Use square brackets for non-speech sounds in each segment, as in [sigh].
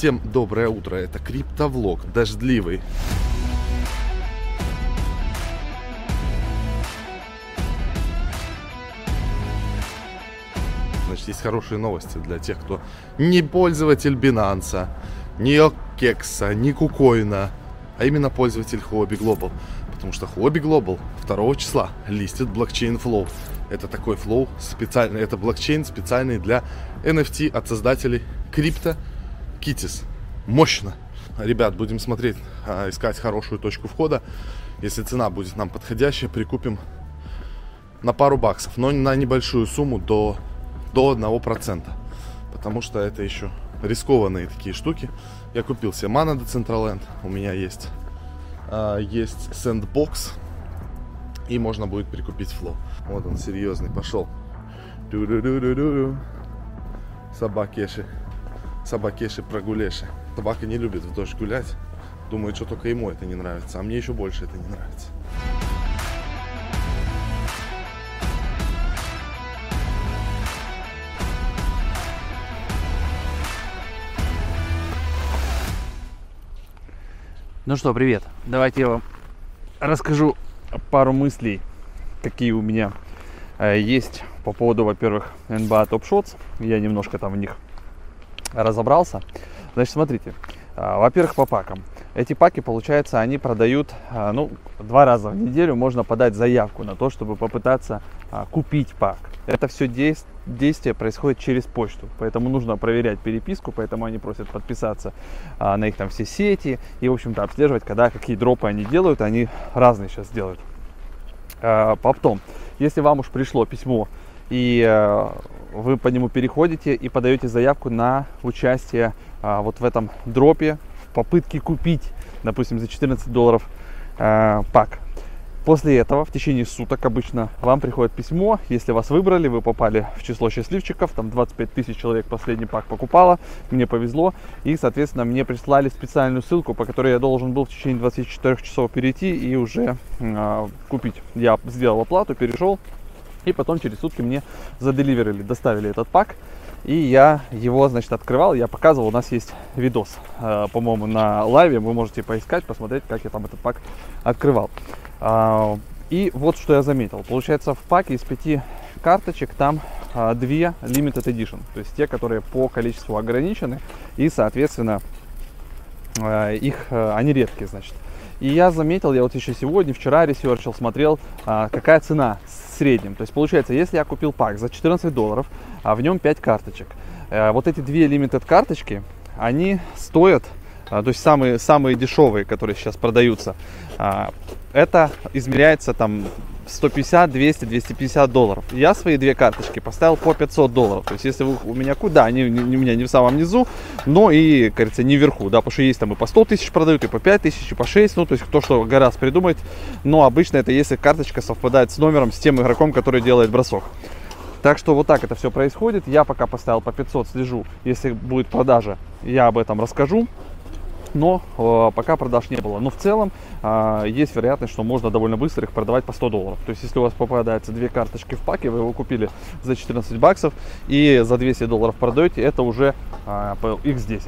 Всем доброе утро, это криптовлог, дождливый. Значит, есть хорошие новости для тех, кто не пользователь Binance, не Кекса, не Кукоина, а именно пользователь Huobi Global. Потому что Huobi Global 2 числа листит блокчейн Flow. Это такой флоу специальный, это блокчейн специальный для NFT от создателей крипто Китис. Мощно. Ребят, будем смотреть, а, искать хорошую точку входа. Если цена будет нам подходящая, прикупим на пару баксов, но на небольшую сумму до, до 1%. Потому что это еще рискованные такие штуки. Я купил себе Mana Decentraland, у меня есть, а, есть Sandbox, и можно будет прикупить Flow. Вот он серьезный, пошел. Собакеши собакеши прогулеши. Собака не любит в дождь гулять. Думает, что только ему это не нравится. А мне еще больше это не нравится. Ну что, привет. Давайте я вам расскажу пару мыслей, какие у меня э, есть по поводу, во-первых, NBA Top Shots. Я немножко там в них разобрался. Значит, смотрите. А, во-первых, по пакам. Эти паки, получается, они продают, а, ну, два раза в неделю можно подать заявку на то, чтобы попытаться а, купить пак. Это все действие происходит через почту, поэтому нужно проверять переписку, поэтому они просят подписаться на их там все сети и, в общем-то, обслеживать, когда какие дропы они делают, они разные сейчас делают. Потом, если вам уж пришло письмо и вы по нему переходите и подаете заявку на участие а, вот в этом дропе, в попытке купить, допустим, за 14 долларов а, пак. После этого в течение суток обычно вам приходит письмо, если вас выбрали, вы попали в число счастливчиков, там 25 тысяч человек последний пак покупало, мне повезло, и, соответственно, мне прислали специальную ссылку, по которой я должен был в течение 24 часов перейти и уже э, купить. Я сделал оплату, перешел, и потом через сутки мне заделиверили, доставили этот пак. И я его, значит, открывал, я показывал, у нас есть видос, э, по-моему, на лайве, вы можете поискать, посмотреть, как я там этот пак открывал. Э, и вот что я заметил, получается в паке из пяти карточек там э, две limited edition, то есть те, которые по количеству ограничены и, соответственно, э, их, э, они редкие, значит. И я заметил, я вот еще сегодня, вчера ресерчил, смотрел, э, какая цена среднем. То есть получается, если я купил pack за 14 долларов, а в нем 5 карточек, э, вот эти две limited карточки, они стоят, э, то есть самые, самые дешевые, которые сейчас продаются, э, это измеряется там 150, 200, 250 долларов. Я свои две карточки поставил по 500 долларов. То есть, если вы у меня куда, они не, у меня не в самом низу, но и, кажется, не вверху, да, потому что есть там и по 100 тысяч продают, и по 5 тысяч, и по 6, ну, то есть, кто что гораздо придумает. Но обычно это если карточка совпадает с номером, с тем игроком, который делает бросок. Так что вот так это все происходит. Я пока поставил по 500, слежу. Если будет продажа, я об этом расскажу но э, пока продаж не было. Но в целом э, есть вероятность, что можно довольно быстро их продавать по 100 долларов. То есть, если у вас попадается две карточки в паке, вы его купили за 14 баксов и за 200 долларов продаете, это уже э, X10.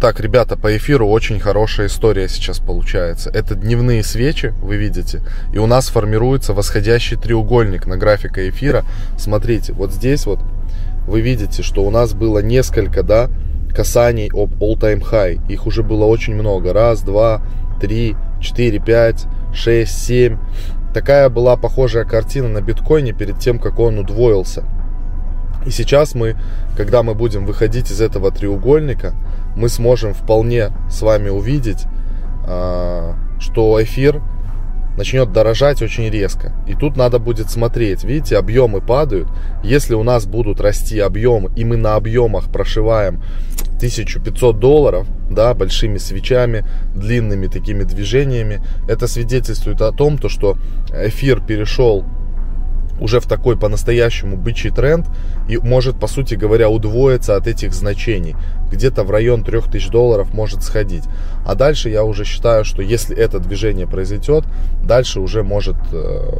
Так, ребята, по эфиру очень хорошая история сейчас получается. Это дневные свечи, вы видите, и у нас формируется восходящий треугольник на графика эфира. Смотрите, вот здесь вот вы видите, что у нас было несколько, да, касаний об all-time high. Их уже было очень много. Раз, два, три, четыре, пять, шесть, семь. Такая была похожая картина на биткоине перед тем, как он удвоился. И сейчас мы, когда мы будем выходить из этого треугольника, мы сможем вполне с вами увидеть, а, что эфир начнет дорожать очень резко. И тут надо будет смотреть. Видите, объемы падают. Если у нас будут расти объемы, и мы на объемах прошиваем 1500 долларов, да, большими свечами, длинными такими движениями, это свидетельствует о том, то, что эфир перешел уже в такой по-настоящему бычий тренд и может, по сути говоря, удвоиться от этих значений. Где-то в район 3000 долларов может сходить. А дальше я уже считаю, что если это движение произойдет, дальше уже может э,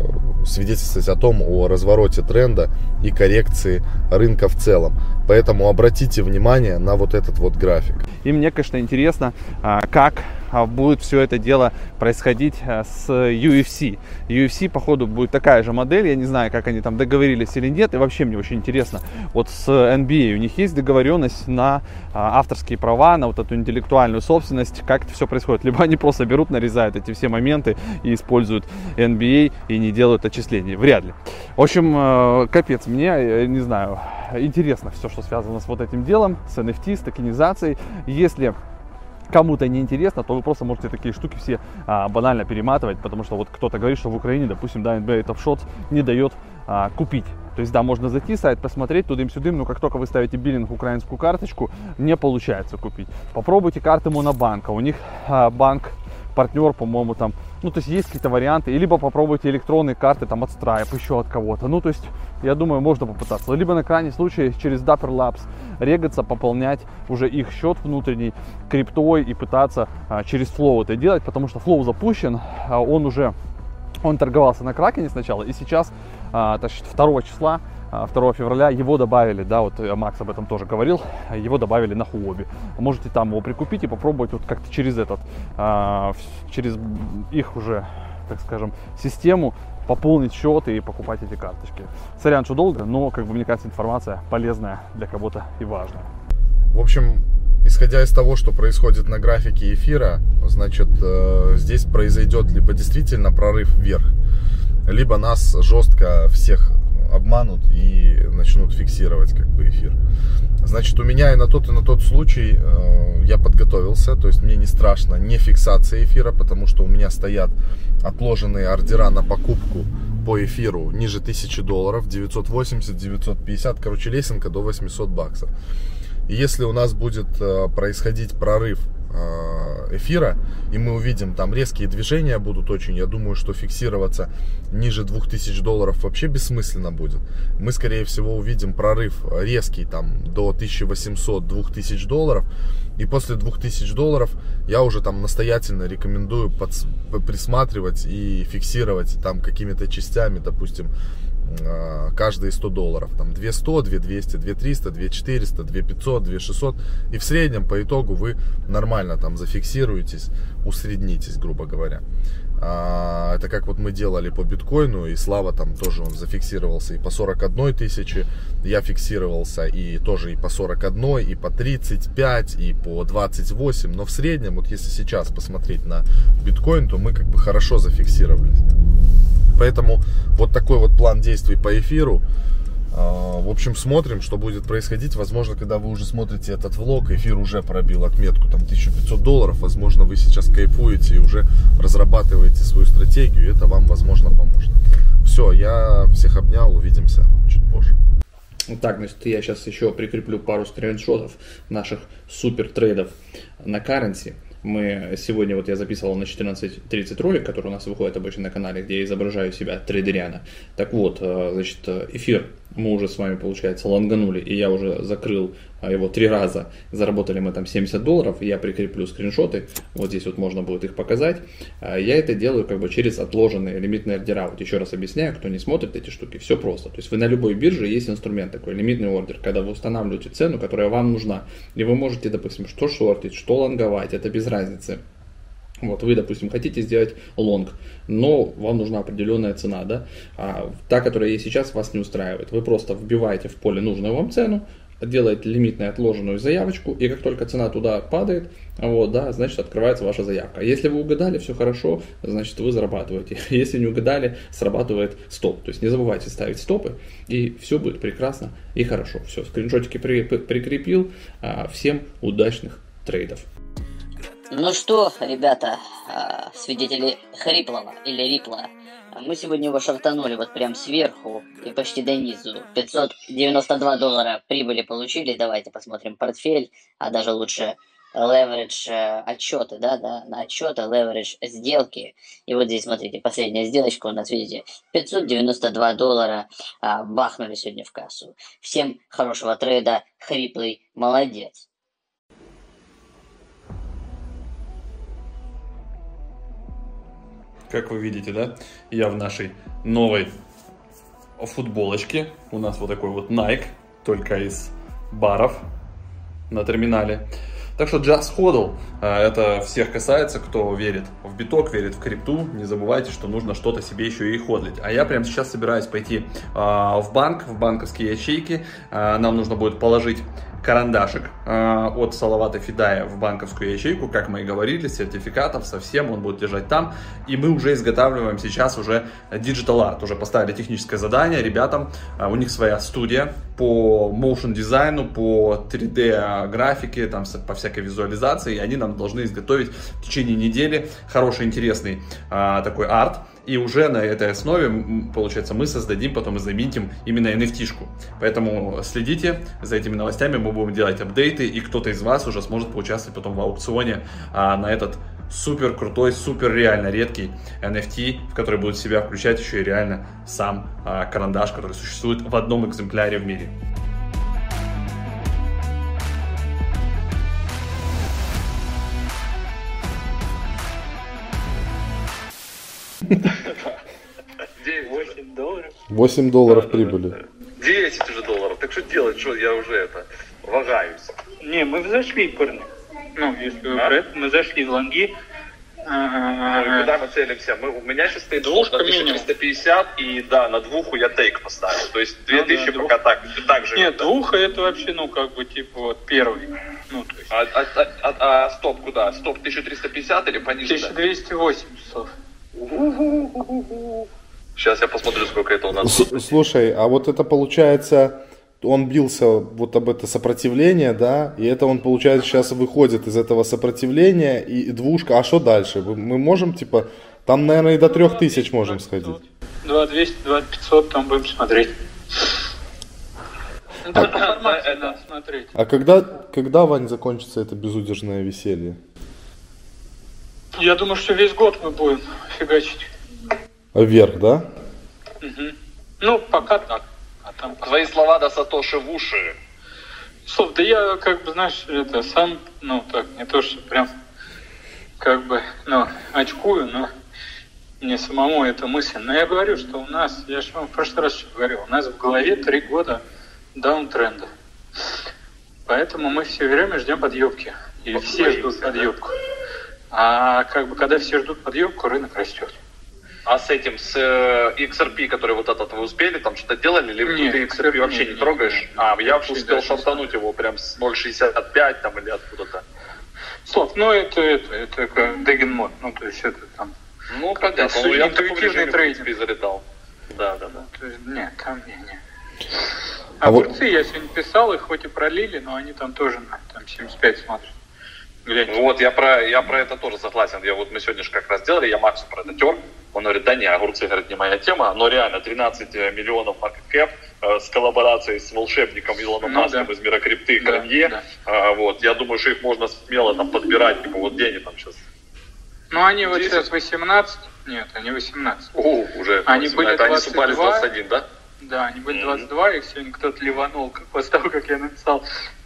свидетельствовать о том, о развороте тренда и коррекции рынка в целом. Поэтому обратите внимание на вот этот вот график. И мне, конечно, интересно, а, как будет все это дело происходить а, с UFC. UFC, походу, будет такая же модель. Я не знаю, как они там договорились или нет. И вообще мне очень интересно. Вот с NBA у них есть договоренность на авторские права, на вот эту интеллектуальную собственность. Как это все происходит? Либо они просто берут, нарезают эти все моменты и используют NBA и не делают отчислений. Вряд ли. В общем, э, капец, мне, не знаю, интересно все, что связано с вот этим делом, с NFT, с токенизацией. Если кому-то не интересно, то вы просто можете такие штуки все а, банально перематывать, потому что вот кто-то говорит, что в Украине, допустим, да, NBA Top Shots не дает а, купить. То есть, да, можно зайти сайт, посмотреть тудым-сюдым, но как только вы ставите биллинг украинскую карточку, не получается купить. Попробуйте карты Монобанка. У них а, банк партнер, по-моему, там, ну, то есть есть какие-то варианты, и либо попробуйте электронные карты там от Stripe, еще от кого-то, ну, то есть, я думаю, можно попытаться, либо на крайний случай через Dapper Labs регаться, пополнять уже их счет внутренний криптой и пытаться а, через Flow это делать, потому что Flow запущен, а, он уже, он торговался на Кракене сначала, и сейчас, а, есть 2 числа 2 февраля его добавили, да, вот э, Макс об этом тоже говорил, его добавили на Хуоби. Можете там его прикупить и попробовать вот как-то через этот, а, через их уже, так скажем, систему пополнить счет и покупать эти карточки. Сорян, что долго, но, как бы, мне кажется, информация полезная для кого-то и важная. В общем, исходя из того, что происходит на графике эфира, значит, э, здесь произойдет либо действительно прорыв вверх, либо нас жестко всех обманут и начнут фиксировать как бы эфир. Значит, у меня и на тот, и на тот случай э, я подготовился, то есть мне не страшно не фиксация эфира, потому что у меня стоят отложенные ордера на покупку по эфиру ниже 1000 долларов, 980, 950, короче, лесенка до 800 баксов. И если у нас будет э, происходить прорыв эфира, и мы увидим там резкие движения будут очень, я думаю, что фиксироваться ниже 2000 долларов вообще бессмысленно будет. Мы, скорее всего, увидим прорыв резкий там до 1800-2000 долларов, и после 2000 долларов я уже там настоятельно рекомендую под, присматривать и фиксировать там какими-то частями, допустим, каждые 100 долларов. Там 200, 2200, 2300, 2400, 2500, 2600. И в среднем по итогу вы нормально там зафиксируетесь, усреднитесь, грубо говоря. А, это как вот мы делали по биткоину, и Слава там тоже он зафиксировался и по 41 тысячи, я фиксировался и тоже и по 41, и по 35, и по 28, но в среднем, вот если сейчас посмотреть на биткоин, то мы как бы хорошо зафиксировались. Поэтому вот такой вот план действий по эфиру. А, в общем, смотрим, что будет происходить. Возможно, когда вы уже смотрите этот влог, эфир уже пробил отметку там 1500 долларов. Возможно, вы сейчас кайфуете и уже разрабатываете свою стратегию. Это вам, возможно, поможет. Все, я всех обнял. Увидимся чуть позже. Так, значит, я сейчас еще прикреплю пару скриншотов наших супер трейдов на currency. Мы сегодня, вот я записывал на 14.30 ролик, который у нас выходит обычно на канале, где я изображаю себя трейдеряна. Так вот, э, значит, эфир мы уже с вами, получается, лонганули, и я уже закрыл а, его три раза. Заработали мы там 70 долларов, я прикреплю скриншоты, вот здесь вот можно будет их показать. А, я это делаю как бы через отложенные лимитные ордера. Вот еще раз объясняю, кто не смотрит эти штуки, все просто. То есть вы на любой бирже есть инструмент такой, лимитный ордер, когда вы устанавливаете цену, которая вам нужна. И вы можете, допустим, что шортить, что лонговать, это без разницы. Вот вы, допустим, хотите сделать лонг, но вам нужна определенная цена, да, а та, которая есть сейчас, вас не устраивает. Вы просто вбиваете в поле нужную вам цену, делаете лимитную отложенную заявочку, и как только цена туда падает, вот, да, значит, открывается ваша заявка. Если вы угадали, все хорошо, значит, вы зарабатываете. [laughs] Если не угадали, срабатывает стоп. То есть не забывайте ставить стопы, и все будет прекрасно и хорошо. Все, скриншотики при, прикрепил. А, всем удачных трейдов. Ну что, ребята, а, свидетели Хриплова или Рипла, мы сегодня его шартанули вот прям сверху и почти до низу. 592 доллара прибыли получили, давайте посмотрим портфель, а даже лучше leverage э, отчеты, да, да, на отчеты, leverage сделки. И вот здесь, смотрите, последняя сделочка у нас, видите, 592 доллара а, бахнули сегодня в кассу. Всем хорошего трейда, хриплый, молодец. Как вы видите, да, я в нашей новой футболочке. У нас вот такой вот Nike, только из баров на терминале. Так что Just Hodl, а, это всех касается, кто верит в биток, верит в крипту. Не забывайте, что нужно что-то себе еще и ходлить. А я прямо сейчас собираюсь пойти а, в банк, в банковские ячейки. А, нам нужно будет положить карандашик э, от Салавата Фидая в банковскую ячейку, как мы и говорили, сертификатов совсем, он будет лежать там. И мы уже изготавливаем сейчас уже Digital Art, уже поставили техническое задание ребятам, э, у них своя студия по motion дизайну, по 3D графике, там по всякой визуализации, и они нам должны изготовить в течение недели хороший, интересный э, такой арт, и уже на этой основе, получается, мы создадим, потом заметим именно NFT-шку. Поэтому следите за этими новостями, мы будем делать апдейты, и кто-то из вас уже сможет поучаствовать потом в аукционе а, на этот супер крутой, супер реально редкий NFT, в который будет в себя включать еще и реально сам а, карандаш, который существует в одном экземпляре в мире. Долларов. 8 долларов прибыли. 10 уже долларов. Так что делать, что я уже это, вагаюсь. Не, мы зашли, парни. Ну, если вы а? про это, мы зашли в лонги. А, куда мы целимся? Мы, у меня сейчас стоит двушка на 1350, и да, на двуху я тейк поставил. То есть 2000 ну, да, пока так, так же. Нет, двуха это вообще, ну, как бы, типа, вот первый. Ну, то есть... а, а, а, а, а стоп куда? Стоп 1350 или пониже? 1280. Сейчас я посмотрю, сколько это у нас. Слушай, а вот это получается, он бился вот об это сопротивление, да, и это он, получается, сейчас выходит из этого сопротивления, и двушка, а что дальше? Мы можем, типа, там, наверное, и до трех тысяч можем сходить. 2200, 2500, там будем смотреть. А, а когда, когда, Вань, закончится это безудержное веселье? Я думаю, что весь год мы будем фигачить. Вверх, да? Угу. Ну, пока так. А там... Твои слова до Сатоши в уши. Слов, да я, как бы, знаешь, это сам, ну, так, не то, что прям, как бы, ну, очкую, но мне самому эта мысль. Но я говорю, что у нас, я же вам в прошлый раз говорил, у нас в голове три года даунтренда. Поэтому мы все время ждем подъемки. И вот все ждут подъемку. А как бы когда все ждут подъемку, рынок растет. А с этим, с э, XRP, который вот этот вы успели, там что-то делали, или нет, ты XRP нет, вообще нет, не трогаешь? Нет, а, я вообще успел шантануть его прям с 0.65 там или откуда-то. Слав, ну это, это, это как Деген мод, ну то есть это там... Ну, понятно, ну, я интуитивный трейдинг. залетал. Да, да, да. То есть, нет, там не, не. А Огурцы вот... я сегодня писал, их хоть и пролили, но они там тоже на там 75 смотрят. Гляньте. Вот, я про, я про это тоже согласен. Я, вот мы сегодня же как раз делали, я Максу про это тер. Он говорит, да не, огурцы, говорит, не моя тема, но реально 13 э, миллионов market cap э, с коллаборацией с волшебником Илоном ну, Маском да. из мира крипты да, Кранье. Да. А, вот, я думаю, что их можно смело там подбирать, типа вот где они там сейчас. Ну, они 10? вот сейчас 18, нет, они 18. О, уже они 18. были 22. Они супали 21, да? Да, они были 22, mm-hmm. их сегодня кто-то ливанул, как после того, как я написал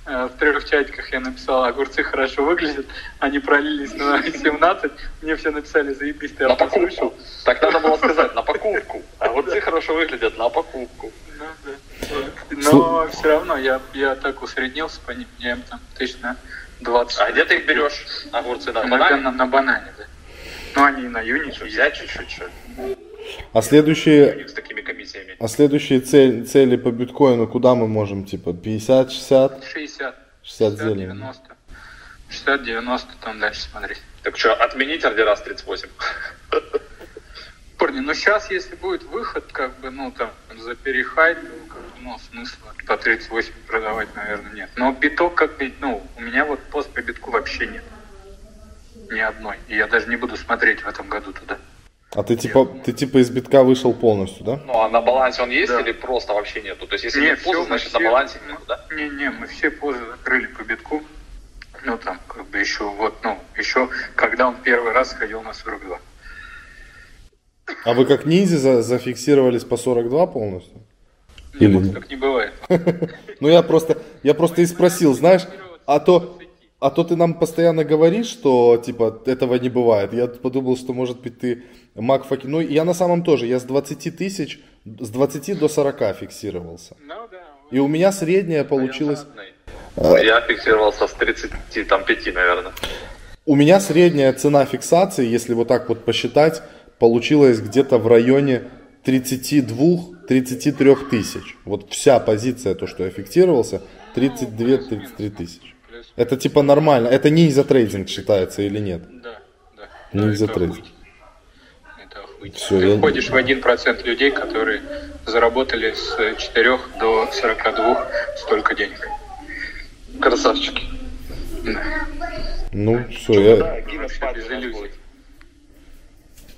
в трех чатиках я написал, огурцы хорошо выглядят, они пролились на 17, мне все написали, заебись, ты на покупку. Так надо было сказать, на покупку. Огурцы хорошо выглядят на покупку. Ну, да. Но все равно я, я так усреднился по ним, я им там тысяч на 20. А где ты их берешь, огурцы, на банане? На, на банане, да. Ну, они и на юнике. Взять чуть-чуть, что а следующие, а следующие цель, цели по биткоину куда мы можем? Типа 50, 60? 60. 60 зелени. 90. 60, 90, там дальше смотреть. Так что, отменить ордера с 38? [laughs] Парни, ну сейчас, если будет выход, как бы, ну, там, за перехайт, ну, смысла по 38 продавать, наверное, нет. Но биток, как бы, ну, у меня вот пост по битку вообще нет. Ни одной. И я даже не буду смотреть в этом году туда. А ты типа, ты типа из битка вышел полностью, да? Ну, а на балансе он есть да. или просто вообще нету? То есть, если нет, нет позы, значит, все, на балансе нету, да? Не-не, мы все позы закрыли по битку. Ну, там, как бы еще, вот, ну, еще, когда он первый раз ходил на 42. А вы как ниндзя за- зафиксировались по 42 полностью? Или... Нет? так не бывает. [laughs] Ну я просто, я просто и спросил, знаешь, а то, а то ты нам постоянно говоришь, что типа этого не бывает. Я подумал, что может быть ты маг факи. Ну я на самом тоже, я с 20 тысяч, с 20 до 40 фиксировался. Ну, да. И у меня средняя получилась, Я фиксировался с 35, наверное. у меня средняя цена фиксации, если вот так вот посчитать, получилась где-то в районе 32-33 тысяч. Вот вся позиция, то, что я фиксировался, 32-33 тысячи. Плюс, Это типа нормально. Это ниндзя трейдинг считается или нет? да, да. Да, из-за это охуительно. Всё, Ты я- входишь в 1% людей, которые заработали с 4 до 42 столько денег. Красавчики. Ну, все, я... Да,